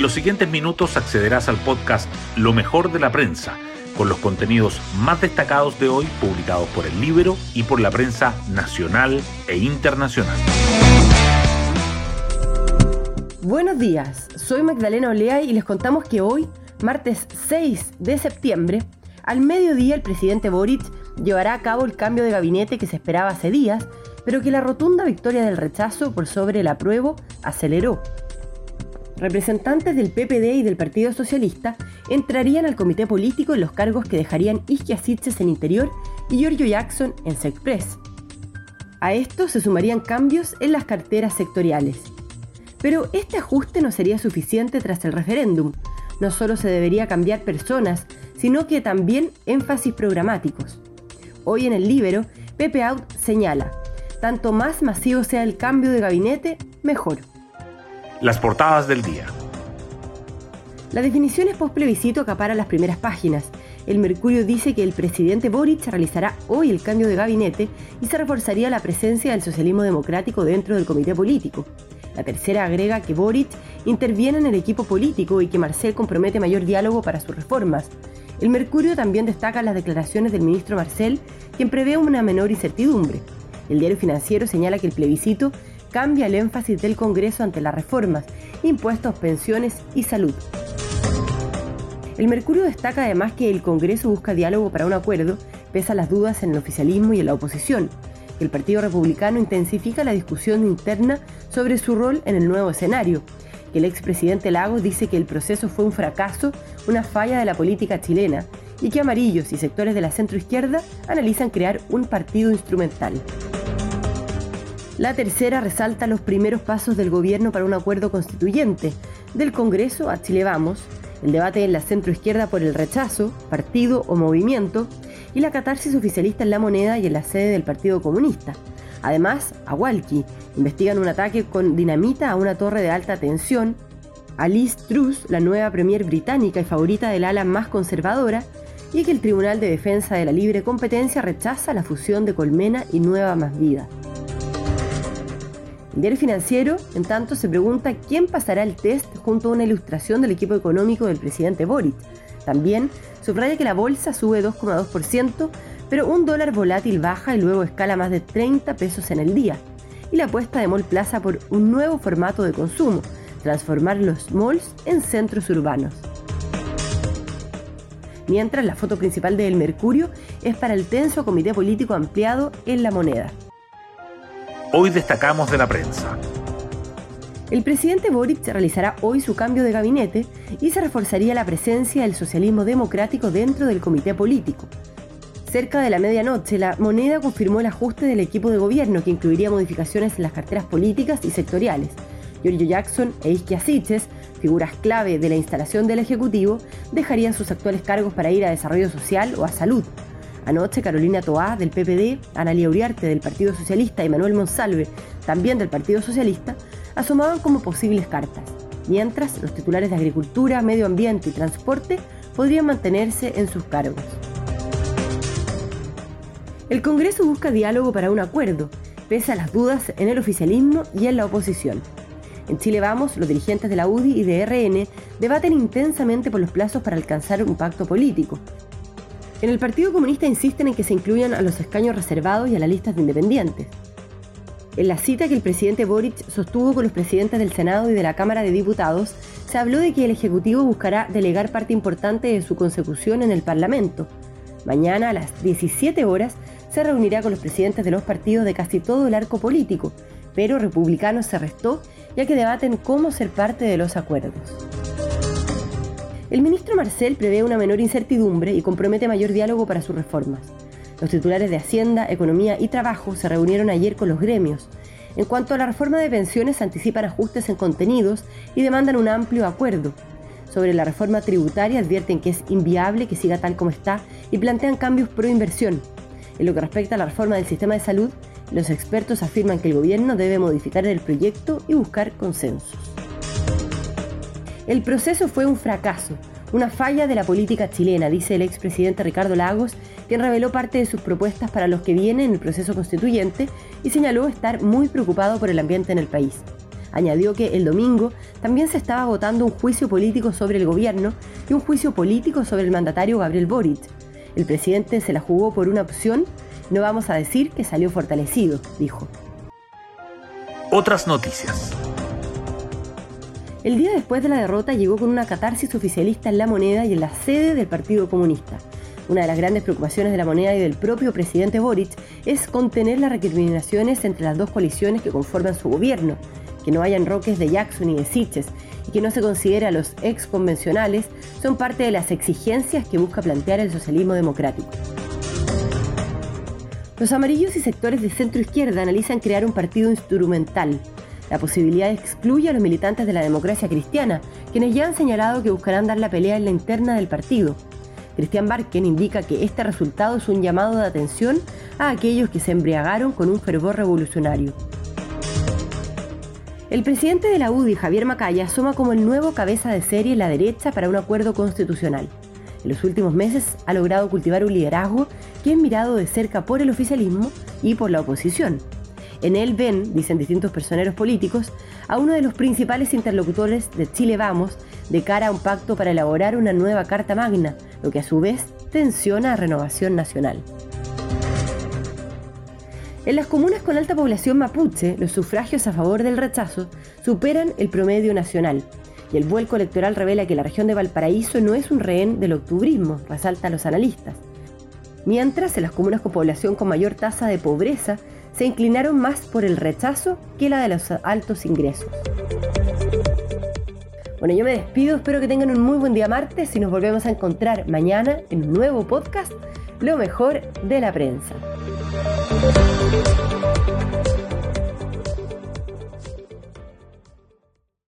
En los siguientes minutos accederás al podcast Lo mejor de la prensa, con los contenidos más destacados de hoy publicados por el libro y por la prensa nacional e internacional. Buenos días, soy Magdalena Olea y les contamos que hoy, martes 6 de septiembre, al mediodía el presidente Boric llevará a cabo el cambio de gabinete que se esperaba hace días, pero que la rotunda victoria del rechazo por sobre el apruebo aceleró. Representantes del PPD y del Partido Socialista entrarían al comité político en los cargos que dejarían Isquia Sitches en Interior y Giorgio Jackson en Sexpress. A esto se sumarían cambios en las carteras sectoriales. Pero este ajuste no sería suficiente tras el referéndum. No solo se debería cambiar personas, sino que también énfasis programáticos. Hoy en el Libero, Pepe Out señala, tanto más masivo sea el cambio de gabinete, mejor. Las portadas del día. La definición es post-plebiscito acapara las primeras páginas. El Mercurio dice que el presidente Boric realizará hoy el cambio de gabinete y se reforzaría la presencia del socialismo democrático dentro del comité político. La tercera agrega que Boric interviene en el equipo político y que Marcel compromete mayor diálogo para sus reformas. El Mercurio también destaca las declaraciones del ministro Marcel, quien prevé una menor incertidumbre. El diario financiero señala que el plebiscito cambia el énfasis del Congreso ante las reformas, impuestos, pensiones y salud. El Mercurio destaca además que el Congreso busca diálogo para un acuerdo, pese a las dudas en el oficialismo y en la oposición. El Partido Republicano intensifica la discusión interna sobre su rol en el nuevo escenario. El expresidente Lagos dice que el proceso fue un fracaso, una falla de la política chilena, y que amarillos y sectores de la centroizquierda analizan crear un partido instrumental. La tercera resalta los primeros pasos del gobierno para un acuerdo constituyente, del Congreso a Chile Vamos, el debate en la centroizquierda por el rechazo, partido o movimiento, y la catarsis oficialista en la moneda y en la sede del Partido Comunista. Además, a Walkie investigan un ataque con dinamita a una torre de alta tensión. A Liz Truss, la nueva premier británica y favorita del ala más conservadora, y que el Tribunal de Defensa de la Libre Competencia rechaza la fusión de Colmena y Nueva Más Vida. El diario financiero, en tanto, se pregunta quién pasará el test junto a una ilustración del equipo económico del presidente Boric. También subraya que la bolsa sube 2,2%, pero un dólar volátil baja y luego escala más de 30 pesos en el día. Y la apuesta de Mall Plaza por un nuevo formato de consumo, transformar los malls en centros urbanos. Mientras la foto principal de El Mercurio es para el tenso comité político ampliado en la moneda. Hoy destacamos de la prensa. El presidente Boric realizará hoy su cambio de gabinete y se reforzaría la presencia del socialismo democrático dentro del comité político. Cerca de la medianoche, la moneda confirmó el ajuste del equipo de gobierno que incluiría modificaciones en las carteras políticas y sectoriales. Giorgio Jackson e Isquia Siches, figuras clave de la instalación del Ejecutivo, dejarían sus actuales cargos para ir a Desarrollo Social o a Salud. Anoche, Carolina Toá, del PPD, Analia Uriarte, del Partido Socialista, y Manuel Monsalve, también del Partido Socialista, asomaban como posibles cartas, mientras los titulares de Agricultura, Medio Ambiente y Transporte podrían mantenerse en sus cargos. El Congreso busca diálogo para un acuerdo, pese a las dudas en el oficialismo y en la oposición. En Chile Vamos, los dirigentes de la UDI y de RN debaten intensamente por los plazos para alcanzar un pacto político, en el Partido Comunista insisten en que se incluyan a los escaños reservados y a las listas de independientes. En la cita que el presidente Boric sostuvo con los presidentes del Senado y de la Cámara de Diputados, se habló de que el Ejecutivo buscará delegar parte importante de su consecución en el Parlamento. Mañana a las 17 horas se reunirá con los presidentes de los partidos de casi todo el arco político, pero Republicanos se restó ya que debaten cómo ser parte de los acuerdos. El ministro Marcel prevé una menor incertidumbre y compromete mayor diálogo para sus reformas. Los titulares de Hacienda, Economía y Trabajo se reunieron ayer con los gremios. En cuanto a la reforma de pensiones, anticipan ajustes en contenidos y demandan un amplio acuerdo. Sobre la reforma tributaria, advierten que es inviable que siga tal como está y plantean cambios pro inversión. En lo que respecta a la reforma del sistema de salud, los expertos afirman que el gobierno debe modificar el proyecto y buscar consensos. El proceso fue un fracaso, una falla de la política chilena, dice el expresidente Ricardo Lagos, quien reveló parte de sus propuestas para los que vienen en el proceso constituyente y señaló estar muy preocupado por el ambiente en el país. Añadió que el domingo también se estaba votando un juicio político sobre el gobierno y un juicio político sobre el mandatario Gabriel Boric. El presidente se la jugó por una opción, no vamos a decir que salió fortalecido, dijo. Otras noticias. El día después de la derrota llegó con una catarsis oficialista en la moneda y en la sede del Partido Comunista. Una de las grandes preocupaciones de la moneda y del propio presidente Boric es contener las recriminaciones entre las dos coaliciones que conforman su gobierno, que no hayan roques de Jackson y de Siches y que no se considere a los ex convencionales son parte de las exigencias que busca plantear el socialismo democrático. Los amarillos y sectores de centro izquierda analizan crear un partido instrumental. La posibilidad excluye a los militantes de la democracia cristiana, quienes ya han señalado que buscarán dar la pelea en la interna del partido. Cristian Barken indica que este resultado es un llamado de atención a aquellos que se embriagaron con un fervor revolucionario. El presidente de la UDI, Javier Macaya, asoma como el nuevo cabeza de serie en la derecha para un acuerdo constitucional. En los últimos meses ha logrado cultivar un liderazgo que es mirado de cerca por el oficialismo y por la oposición. En él ven, dicen distintos personeros políticos, a uno de los principales interlocutores de Chile Vamos de cara a un pacto para elaborar una nueva Carta Magna, lo que a su vez tensiona a Renovación Nacional. En las comunas con alta población mapuche, los sufragios a favor del rechazo superan el promedio nacional, y el vuelco electoral revela que la región de Valparaíso no es un rehén del octubrismo, resaltan los analistas. Mientras, en las comunas con población con mayor tasa de pobreza, se inclinaron más por el rechazo que la de los altos ingresos. Bueno, yo me despido, espero que tengan un muy buen día martes y nos volvemos a encontrar mañana en un nuevo podcast, Lo mejor de la prensa.